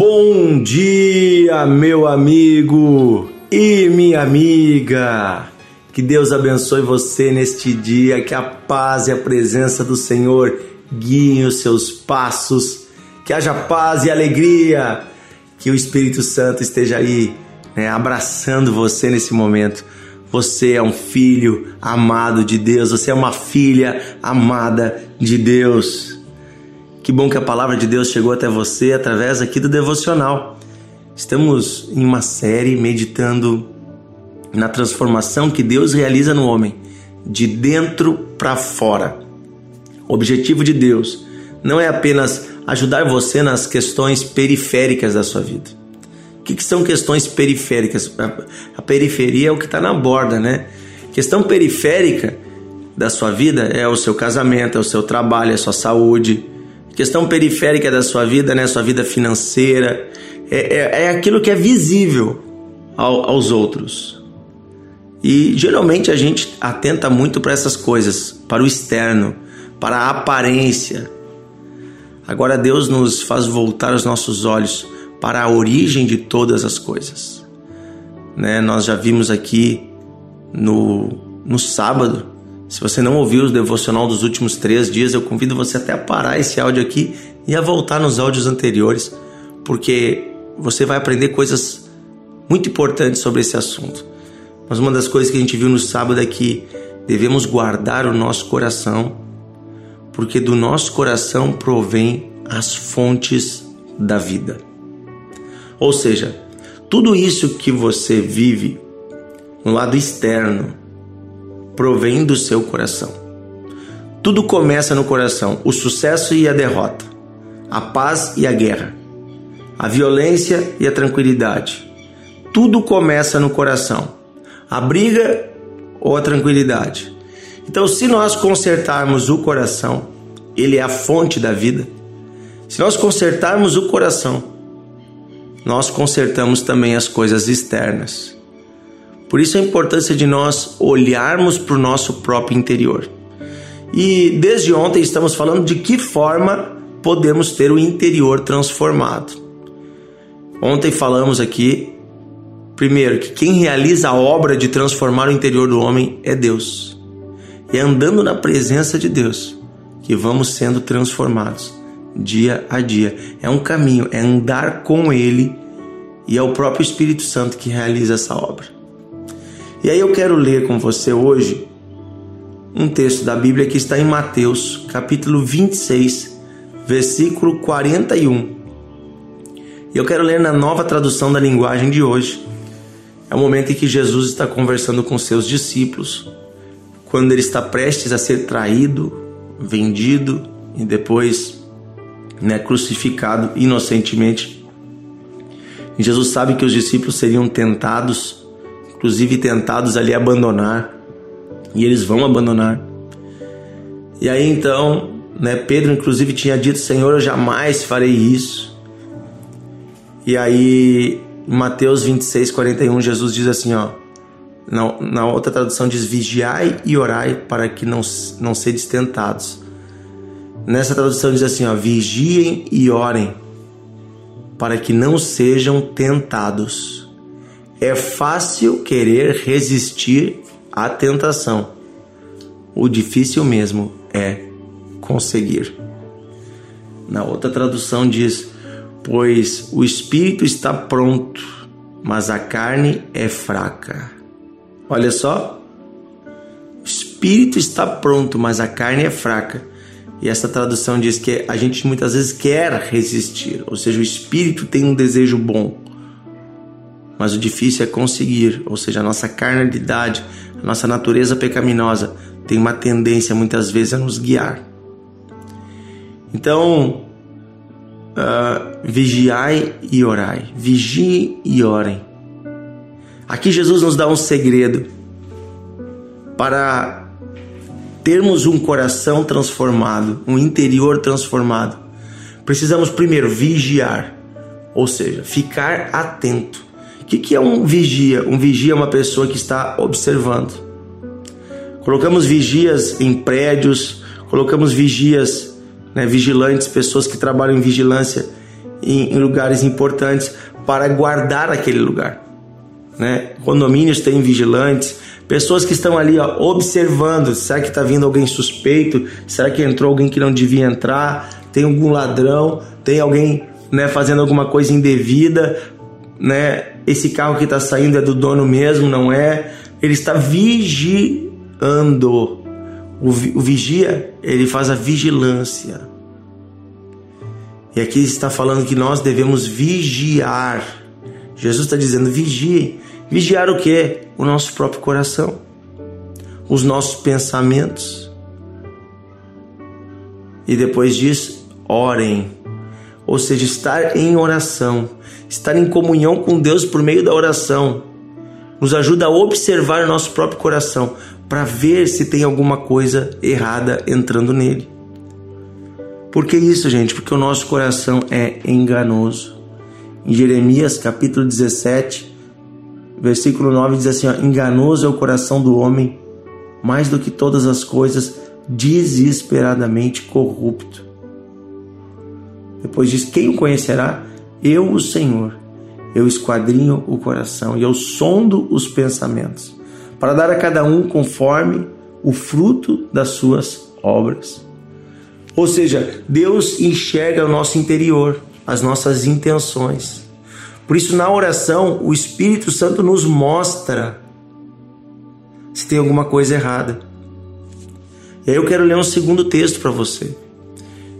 Bom dia, meu amigo e minha amiga. Que Deus abençoe você neste dia, que a paz e a presença do Senhor guiem os seus passos, que haja paz e alegria, que o Espírito Santo esteja aí, né, abraçando você nesse momento. Você é um filho amado de Deus, você é uma filha amada de Deus. Que bom que a palavra de Deus chegou até você através aqui do devocional. Estamos em uma série meditando na transformação que Deus realiza no homem, de dentro para fora. O objetivo de Deus não é apenas ajudar você nas questões periféricas da sua vida. O que, que são questões periféricas? A periferia é o que está na borda, né? Questão periférica da sua vida é o seu casamento, é o seu trabalho, é a sua saúde, questão periférica da sua vida, né? Sua vida financeira, é, é, é aquilo que é visível ao, aos outros. E geralmente a gente atenta muito para essas coisas, para o externo, para a aparência. Agora Deus nos faz voltar os nossos olhos para a origem de todas as coisas. Né? Nós já vimos aqui no, no sábado se você não ouviu o devocional dos últimos três dias, eu convido você até a parar esse áudio aqui e a voltar nos áudios anteriores, porque você vai aprender coisas muito importantes sobre esse assunto. Mas uma das coisas que a gente viu no sábado é que devemos guardar o nosso coração, porque do nosso coração provém as fontes da vida. Ou seja, tudo isso que você vive no lado externo, provém do seu coração. Tudo começa no coração: o sucesso e a derrota, a paz e a guerra, a violência e a tranquilidade. Tudo começa no coração, a briga ou a tranquilidade. Então, se nós consertarmos o coração, ele é a fonte da vida. Se nós consertarmos o coração, nós consertamos também as coisas externas. Por isso a importância de nós olharmos para o nosso próprio interior. E desde ontem estamos falando de que forma podemos ter o interior transformado. Ontem falamos aqui, primeiro, que quem realiza a obra de transformar o interior do homem é Deus. E é andando na presença de Deus que vamos sendo transformados dia a dia. É um caminho, é andar com Ele e é o próprio Espírito Santo que realiza essa obra. E aí eu quero ler com você hoje um texto da Bíblia que está em Mateus, capítulo 26, versículo 41. E eu quero ler na nova tradução da linguagem de hoje. É o momento em que Jesus está conversando com seus discípulos, quando ele está prestes a ser traído, vendido e depois né, crucificado inocentemente. E Jesus sabe que os discípulos seriam tentados inclusive tentados ali abandonar, e eles vão abandonar. E aí então, né, Pedro inclusive tinha dito: Senhor, eu jamais farei isso. E aí, em Mateus 26, 41, Jesus diz assim: ó, na, na outra tradução diz: vigiai e orai para que não, não sedes tentados. Nessa tradução diz assim: ó, vigiem e orem para que não sejam tentados. É fácil querer resistir à tentação. O difícil mesmo é conseguir. Na outra tradução diz: Pois o espírito está pronto, mas a carne é fraca. Olha só. O espírito está pronto, mas a carne é fraca. E essa tradução diz que a gente muitas vezes quer resistir, ou seja, o espírito tem um desejo bom, mas o difícil é conseguir, ou seja, a nossa carnalidade, a nossa natureza pecaminosa tem uma tendência muitas vezes a nos guiar. Então, uh, vigiai e orai, vigiem e orem. Aqui Jesus nos dá um segredo para termos um coração transformado, um interior transformado. Precisamos primeiro vigiar, ou seja, ficar atento que, que é um vigia? Um vigia é uma pessoa que está observando. Colocamos vigias em prédios, colocamos vigias, né, vigilantes, pessoas que trabalham em vigilância em, em lugares importantes para guardar aquele lugar. Né? Condomínios têm vigilantes, pessoas que estão ali ó, observando. Será que está vindo alguém suspeito? Será que entrou alguém que não devia entrar? Tem algum ladrão? Tem alguém né, fazendo alguma coisa indevida? Né? Esse carro que está saindo é do dono mesmo, não é? Ele está vigiando. O, o vigia, ele faz a vigilância. E aqui está falando que nós devemos vigiar. Jesus está dizendo: vigiem. Vigiar o que? O nosso próprio coração, os nossos pensamentos. E depois disso, orem. Ou seja, estar em oração, estar em comunhão com Deus por meio da oração, nos ajuda a observar nosso próprio coração para ver se tem alguma coisa errada entrando nele. Por que isso, gente? Porque o nosso coração é enganoso. Em Jeremias capítulo 17, versículo 9 diz assim: ó, Enganoso é o coração do homem, mais do que todas as coisas, desesperadamente corrupto. Depois diz: Quem o conhecerá? Eu, o Senhor. Eu esquadrinho o coração e eu sondo os pensamentos, para dar a cada um conforme o fruto das suas obras. Ou seja, Deus enxerga o nosso interior, as nossas intenções. Por isso, na oração, o Espírito Santo nos mostra se tem alguma coisa errada. E aí eu quero ler um segundo texto para você.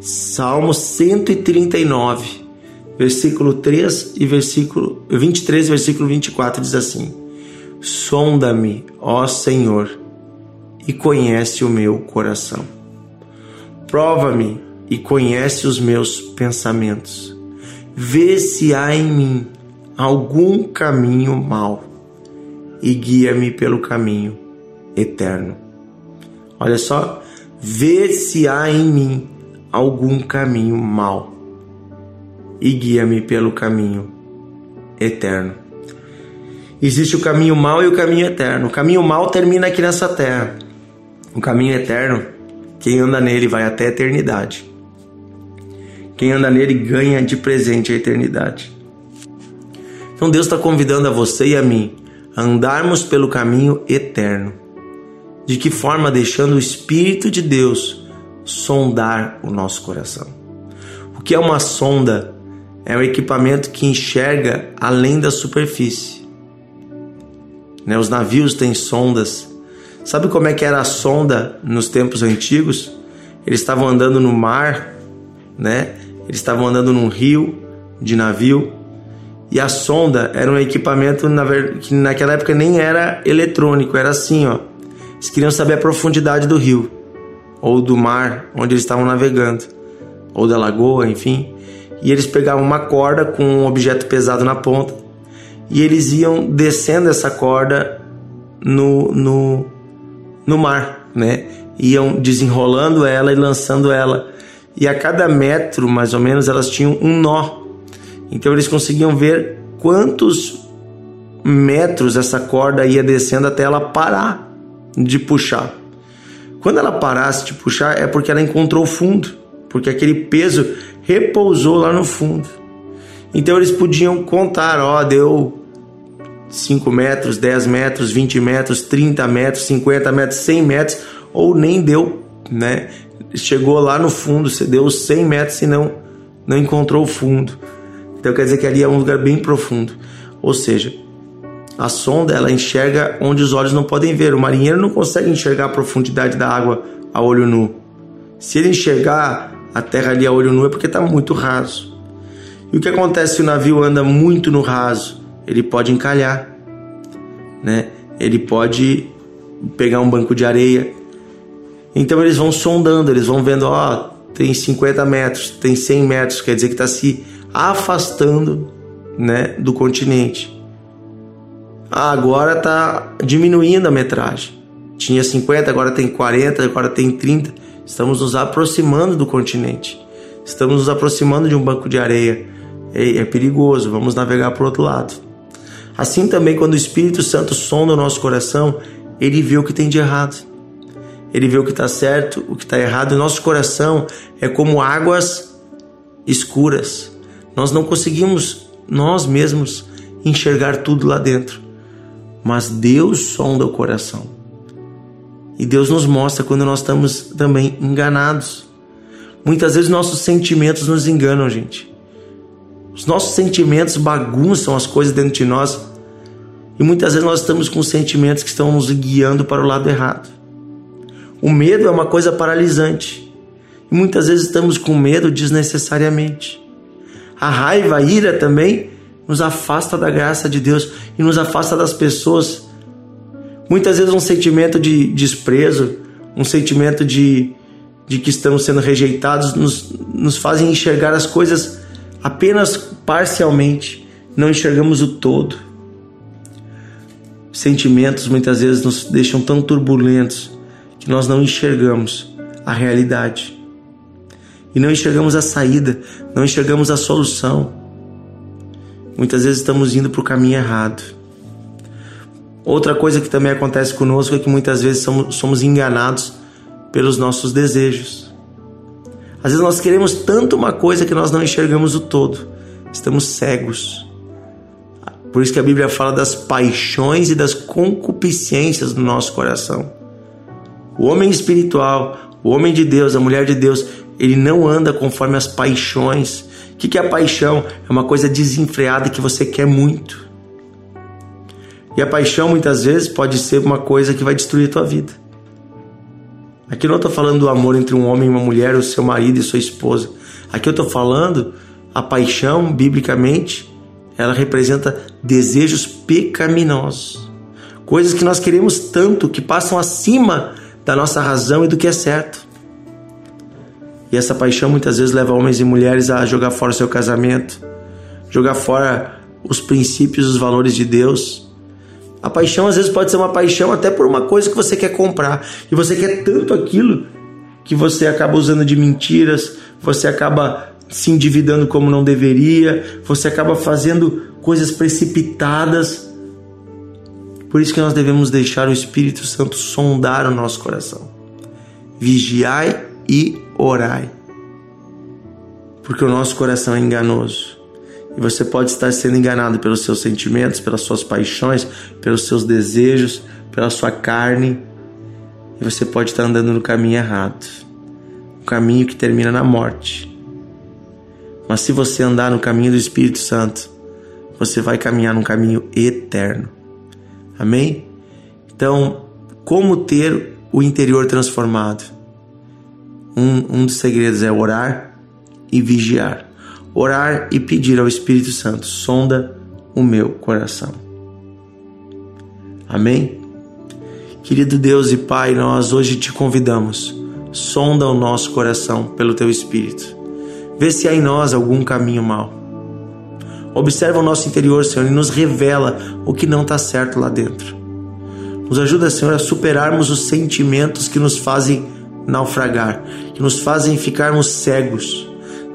Salmo 139, versículo 3 e versículo 23 versículo 24 diz assim: Sonda-me, ó Senhor, e conhece o meu coração Prova-me e conhece os meus pensamentos. Vê se há em mim algum caminho mau e guia-me pelo caminho eterno. Olha só, vê se há em mim algum caminho mau e guia-me pelo caminho eterno. Existe o caminho mau e o caminho eterno. O caminho mau termina aqui nessa terra. O caminho eterno quem anda nele vai até a eternidade. Quem anda nele ganha de presente a eternidade. Então Deus está convidando a você e a mim a andarmos pelo caminho eterno. De que forma? Deixando o Espírito de Deus sondar o nosso coração. O que é uma sonda? É um equipamento que enxerga além da superfície. Né? Os navios têm sondas Sabe como é que era a sonda nos tempos antigos? Eles estavam andando no mar, né? Eles estavam andando num rio de navio e a sonda era um equipamento que naquela época nem era eletrônico, era assim, ó. Eles queriam saber a profundidade do rio ou do mar onde eles estavam navegando, ou da lagoa, enfim. E eles pegavam uma corda com um objeto pesado na ponta e eles iam descendo essa corda no, no no mar, né? Iam desenrolando ela e lançando ela. E a cada metro, mais ou menos, elas tinham um nó. Então eles conseguiam ver quantos metros essa corda ia descendo até ela parar de puxar. Quando ela parasse de puxar é porque ela encontrou o fundo, porque aquele peso repousou lá no fundo. Então eles podiam contar, ó, deu 5 metros, 10 metros, 20 metros, 30 metros, 50 metros, 100 metros, ou nem deu, né? Chegou lá no fundo, você deu 100 metros e não, não encontrou o fundo. Então quer dizer que ali é um lugar bem profundo. Ou seja, a sonda ela enxerga onde os olhos não podem ver. O marinheiro não consegue enxergar a profundidade da água a olho nu. Se ele enxergar a terra ali a olho nu é porque está muito raso. E o que acontece se o navio anda muito no raso? ele pode encalhar, né? Ele pode pegar um banco de areia. Então eles vão sondando, eles vão vendo, ó, tem 50 metros, tem 100 metros, quer dizer que está se afastando, né, do continente. Agora está diminuindo a metragem. Tinha 50, agora tem 40, agora tem 30. Estamos nos aproximando do continente. Estamos nos aproximando de um banco de areia. É, é perigoso, vamos navegar para o outro lado. Assim também, quando o Espírito Santo sonda o nosso coração, ele vê o que tem de errado. Ele vê o que está certo, o que está errado. O nosso coração é como águas escuras. Nós não conseguimos nós mesmos enxergar tudo lá dentro, mas Deus sonda o coração. E Deus nos mostra quando nós estamos também enganados. Muitas vezes nossos sentimentos nos enganam, gente. Os nossos sentimentos bagunçam as coisas dentro de nós. E muitas vezes nós estamos com sentimentos que estão nos guiando para o lado errado. O medo é uma coisa paralisante. E muitas vezes estamos com medo desnecessariamente. A raiva, a ira também nos afasta da graça de Deus e nos afasta das pessoas. Muitas vezes um sentimento de desprezo, um sentimento de, de que estamos sendo rejeitados, nos, nos fazem enxergar as coisas apenas parcialmente, não enxergamos o todo. Sentimentos muitas vezes nos deixam tão turbulentos que nós não enxergamos a realidade. E não enxergamos a saída, não enxergamos a solução. Muitas vezes estamos indo para o caminho errado. Outra coisa que também acontece conosco é que muitas vezes somos, somos enganados pelos nossos desejos. Às vezes nós queremos tanto uma coisa que nós não enxergamos o todo. Estamos cegos. Por isso que a Bíblia fala das paixões e das concupiscências do nosso coração. O homem espiritual, o homem de Deus, a mulher de Deus, ele não anda conforme as paixões. O que é a paixão? É uma coisa desenfreada que você quer muito. E a paixão muitas vezes pode ser uma coisa que vai destruir a tua vida. Aqui eu não estou falando do amor entre um homem e uma mulher, o seu marido e sua esposa. Aqui eu estou falando a paixão, biblicamente, ela representa desejos pecaminosos. Coisas que nós queremos tanto, que passam acima da nossa razão e do que é certo. E essa paixão muitas vezes leva homens e mulheres a jogar fora seu casamento, jogar fora os princípios, os valores de Deus. A paixão às vezes pode ser uma paixão até por uma coisa que você quer comprar e você quer tanto aquilo que você acaba usando de mentiras, você acaba se endividando como não deveria, você acaba fazendo coisas precipitadas. Por isso que nós devemos deixar o Espírito Santo sondar o nosso coração. Vigiai e orai. Porque o nosso coração é enganoso. E você pode estar sendo enganado pelos seus sentimentos, pelas suas paixões, pelos seus desejos, pela sua carne. E você pode estar andando no caminho errado o caminho que termina na morte. Mas se você andar no caminho do Espírito Santo, você vai caminhar num caminho eterno. Amém? Então, como ter o interior transformado? Um, um dos segredos é orar e vigiar. Orar e pedir ao Espírito Santo: sonda o meu coração. Amém? Querido Deus e Pai, nós hoje te convidamos. Sonda o nosso coração pelo teu Espírito. Vê se há em nós algum caminho mau. Observa o nosso interior, Senhor, e nos revela o que não está certo lá dentro. Nos ajuda, Senhor, a superarmos os sentimentos que nos fazem naufragar, que nos fazem ficarmos cegos.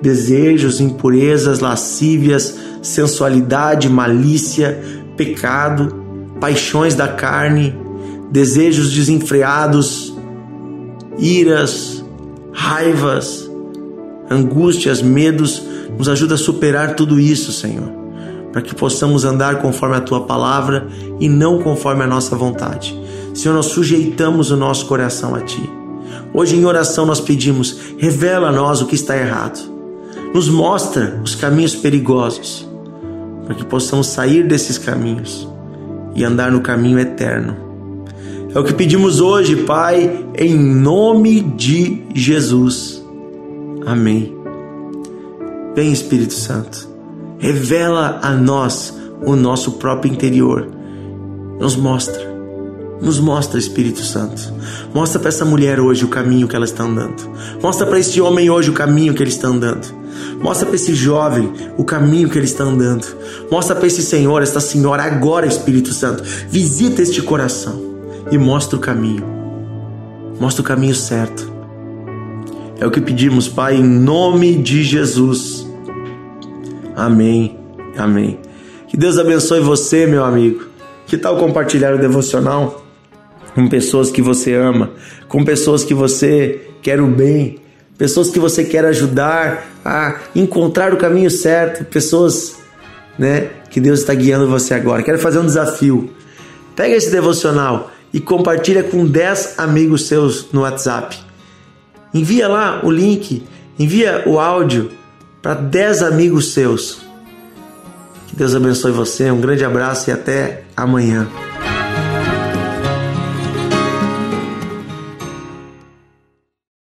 Desejos, impurezas, lascívias, sensualidade, malícia, pecado, paixões da carne, desejos desenfreados, iras, raivas, angústias, medos, nos ajuda a superar tudo isso, Senhor, para que possamos andar conforme a tua palavra e não conforme a nossa vontade. Senhor, nós sujeitamos o nosso coração a ti. Hoje em oração nós pedimos: revela a nós o que está errado. Nos mostra os caminhos perigosos, para que possamos sair desses caminhos e andar no caminho eterno. É o que pedimos hoje, Pai, em nome de Jesus. Amém. Vem, Espírito Santo, revela a nós o nosso próprio interior. Nos mostra nos mostra, Espírito Santo. Mostra para essa mulher hoje o caminho que ela está andando. Mostra para esse homem hoje o caminho que ele está andando. Mostra para esse jovem o caminho que ele está andando. Mostra para esse senhor, esta senhora, agora, Espírito Santo. Visita este coração e mostra o caminho. Mostra o caminho certo. É o que pedimos, Pai, em nome de Jesus. Amém. Amém. Que Deus abençoe você, meu amigo. Que tal compartilhar o devocional? Com pessoas que você ama, com pessoas que você quer o bem, pessoas que você quer ajudar a encontrar o caminho certo, pessoas, né, que Deus está guiando você agora. Quero fazer um desafio. Pega esse devocional e compartilha com 10 amigos seus no WhatsApp. Envia lá o link, envia o áudio para 10 amigos seus. Que Deus abençoe você. Um grande abraço e até amanhã.